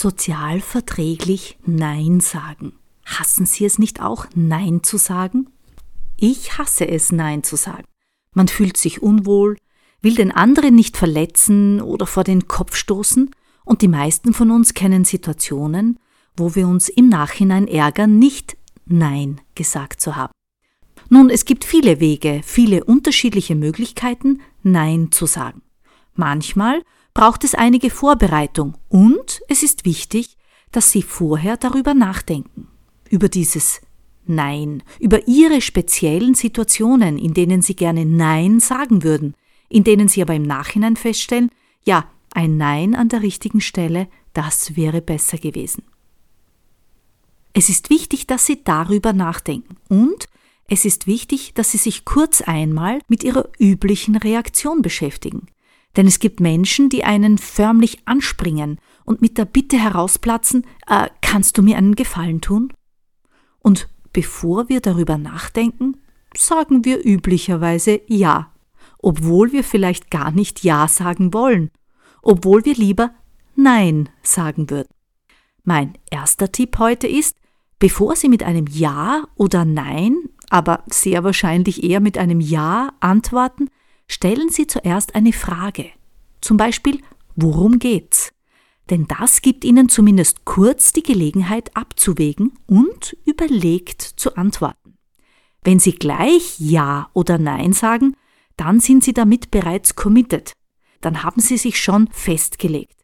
Sozial verträglich Nein sagen. Hassen Sie es nicht auch, Nein zu sagen? Ich hasse es, Nein zu sagen. Man fühlt sich unwohl, will den anderen nicht verletzen oder vor den Kopf stoßen, und die meisten von uns kennen Situationen, wo wir uns im Nachhinein ärgern, nicht Nein gesagt zu haben. Nun, es gibt viele Wege, viele unterschiedliche Möglichkeiten, Nein zu sagen. Manchmal braucht es einige Vorbereitung und es ist wichtig, dass Sie vorher darüber nachdenken, über dieses Nein, über Ihre speziellen Situationen, in denen Sie gerne Nein sagen würden, in denen Sie aber im Nachhinein feststellen, ja, ein Nein an der richtigen Stelle, das wäre besser gewesen. Es ist wichtig, dass Sie darüber nachdenken und es ist wichtig, dass Sie sich kurz einmal mit Ihrer üblichen Reaktion beschäftigen. Denn es gibt Menschen, die einen förmlich anspringen und mit der Bitte herausplatzen, äh, kannst du mir einen Gefallen tun? Und bevor wir darüber nachdenken, sagen wir üblicherweise Ja, obwohl wir vielleicht gar nicht Ja sagen wollen, obwohl wir lieber Nein sagen würden. Mein erster Tipp heute ist, bevor Sie mit einem Ja oder Nein, aber sehr wahrscheinlich eher mit einem Ja antworten, stellen Sie zuerst eine Frage. Zum Beispiel, worum geht's? Denn das gibt Ihnen zumindest kurz die Gelegenheit abzuwägen und überlegt zu antworten. Wenn Sie gleich Ja oder Nein sagen, dann sind Sie damit bereits committed. Dann haben Sie sich schon festgelegt.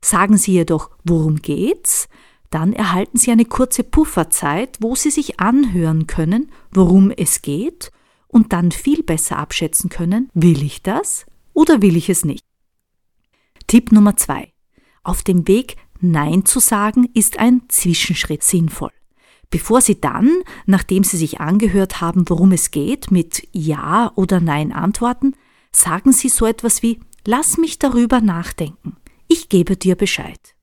Sagen Sie jedoch, worum geht's? Dann erhalten Sie eine kurze Pufferzeit, wo Sie sich anhören können, worum es geht und dann viel besser abschätzen können, will ich das oder will ich es nicht. Tipp Nummer zwei. Auf dem Weg Nein zu sagen ist ein Zwischenschritt sinnvoll. Bevor Sie dann, nachdem Sie sich angehört haben, worum es geht, mit Ja oder Nein antworten, sagen Sie so etwas wie Lass mich darüber nachdenken. Ich gebe dir Bescheid.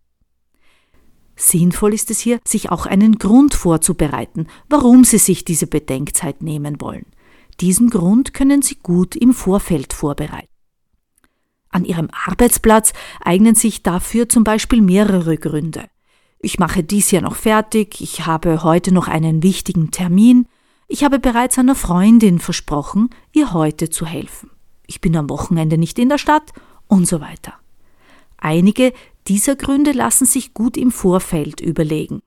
Sinnvoll ist es hier, sich auch einen Grund vorzubereiten, warum Sie sich diese Bedenkzeit nehmen wollen. Diesen Grund können Sie gut im Vorfeld vorbereiten. An Ihrem Arbeitsplatz eignen sich dafür zum Beispiel mehrere Gründe. Ich mache dies ja noch fertig, ich habe heute noch einen wichtigen Termin, ich habe bereits einer Freundin versprochen, ihr heute zu helfen. Ich bin am Wochenende nicht in der Stadt und so weiter. Einige dieser Gründe lassen sich gut im Vorfeld überlegen.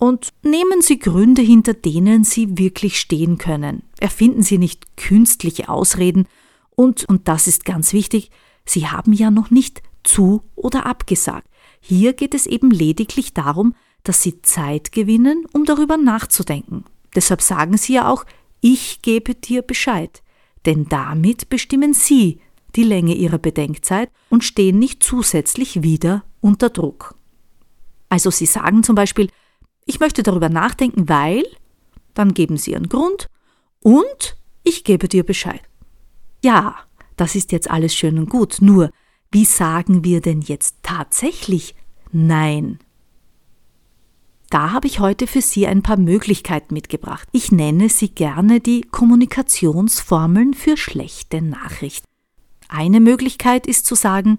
Und nehmen Sie Gründe, hinter denen Sie wirklich stehen können. Erfinden Sie nicht künstliche Ausreden und, und das ist ganz wichtig, Sie haben ja noch nicht zu oder abgesagt. Hier geht es eben lediglich darum, dass Sie Zeit gewinnen, um darüber nachzudenken. Deshalb sagen Sie ja auch, ich gebe dir Bescheid. Denn damit bestimmen Sie die Länge Ihrer Bedenkzeit und stehen nicht zusätzlich wieder unter Druck. Also Sie sagen zum Beispiel, ich möchte darüber nachdenken, weil, dann geben Sie Ihren Grund und ich gebe dir Bescheid. Ja, das ist jetzt alles schön und gut, nur wie sagen wir denn jetzt tatsächlich Nein? Da habe ich heute für Sie ein paar Möglichkeiten mitgebracht. Ich nenne sie gerne die Kommunikationsformeln für schlechte Nachrichten. Eine Möglichkeit ist zu sagen,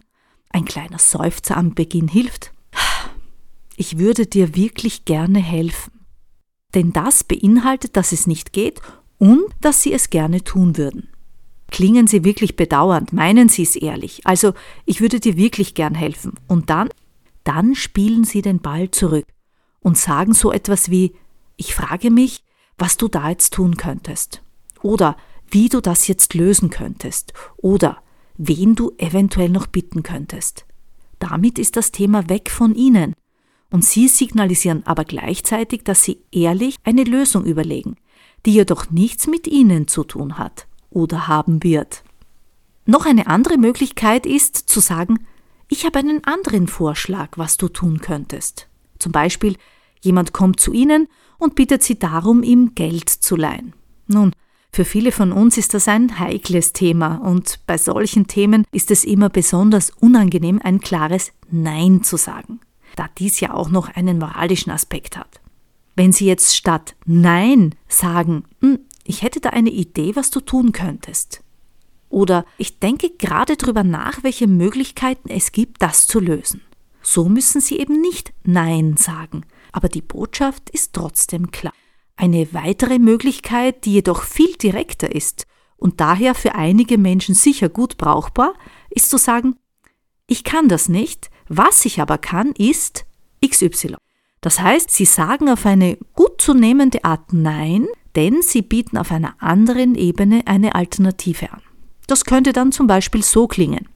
ein kleiner Seufzer am Beginn hilft ich würde dir wirklich gerne helfen. Denn das beinhaltet, dass es nicht geht und dass sie es gerne tun würden. Klingen sie wirklich bedauernd, meinen sie es ehrlich. Also, ich würde dir wirklich gern helfen. Und dann, dann spielen sie den Ball zurück und sagen so etwas wie, ich frage mich, was du da jetzt tun könntest. Oder wie du das jetzt lösen könntest. Oder wen du eventuell noch bitten könntest. Damit ist das Thema weg von ihnen und Sie signalisieren aber gleichzeitig, dass Sie ehrlich eine Lösung überlegen, die jedoch nichts mit Ihnen zu tun hat oder haben wird. Noch eine andere Möglichkeit ist zu sagen, ich habe einen anderen Vorschlag, was du tun könntest. Zum Beispiel, jemand kommt zu Ihnen und bittet Sie darum, ihm Geld zu leihen. Nun, für viele von uns ist das ein heikles Thema und bei solchen Themen ist es immer besonders unangenehm, ein klares Nein zu sagen, da dies ja auch noch einen moralischen Aspekt hat. Wenn Sie jetzt statt Nein sagen, hm, ich hätte da eine Idee, was du tun könntest. Oder ich denke gerade darüber nach, welche Möglichkeiten es gibt, das zu lösen. So müssen Sie eben nicht Nein sagen, aber die Botschaft ist trotzdem klar. Eine weitere Möglichkeit, die jedoch viel direkter ist und daher für einige Menschen sicher gut brauchbar, ist zu sagen, ich kann das nicht, was ich aber kann, ist XY. Das heißt, sie sagen auf eine gut zu nehmende Art Nein, denn sie bieten auf einer anderen Ebene eine Alternative an. Das könnte dann zum Beispiel so klingen.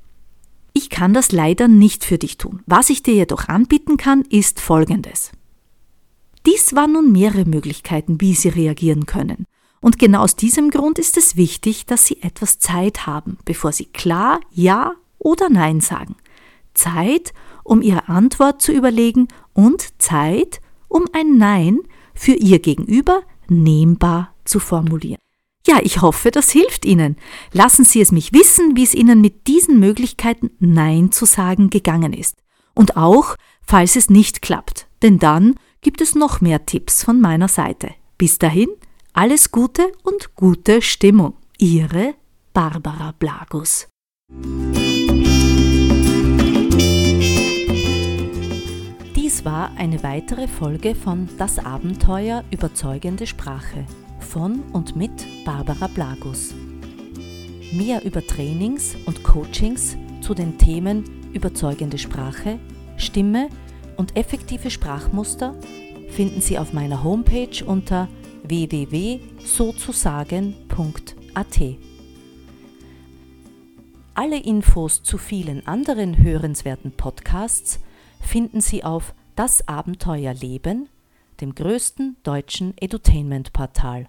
Ich kann das leider nicht für dich tun. Was ich dir jedoch anbieten kann, ist Folgendes. Dies waren nun mehrere Möglichkeiten, wie Sie reagieren können. Und genau aus diesem Grund ist es wichtig, dass Sie etwas Zeit haben, bevor Sie klar Ja oder Nein sagen. Zeit, um Ihre Antwort zu überlegen und Zeit, um ein Nein für Ihr Gegenüber nehmbar zu formulieren. Ja, ich hoffe, das hilft Ihnen. Lassen Sie es mich wissen, wie es Ihnen mit diesen Möglichkeiten Nein zu sagen gegangen ist. Und auch, falls es nicht klappt, denn dann gibt es noch mehr Tipps von meiner Seite. Bis dahin, alles Gute und gute Stimmung. Ihre Barbara Blagus. War eine weitere Folge von Das Abenteuer überzeugende Sprache von und mit Barbara Blagus. Mehr über Trainings und Coachings zu den Themen überzeugende Sprache, Stimme und effektive Sprachmuster finden Sie auf meiner Homepage unter www.sozusagen.at. Alle Infos zu vielen anderen hörenswerten Podcasts finden Sie auf Das Abenteuer Leben, dem größten deutschen Edutainment-Portal.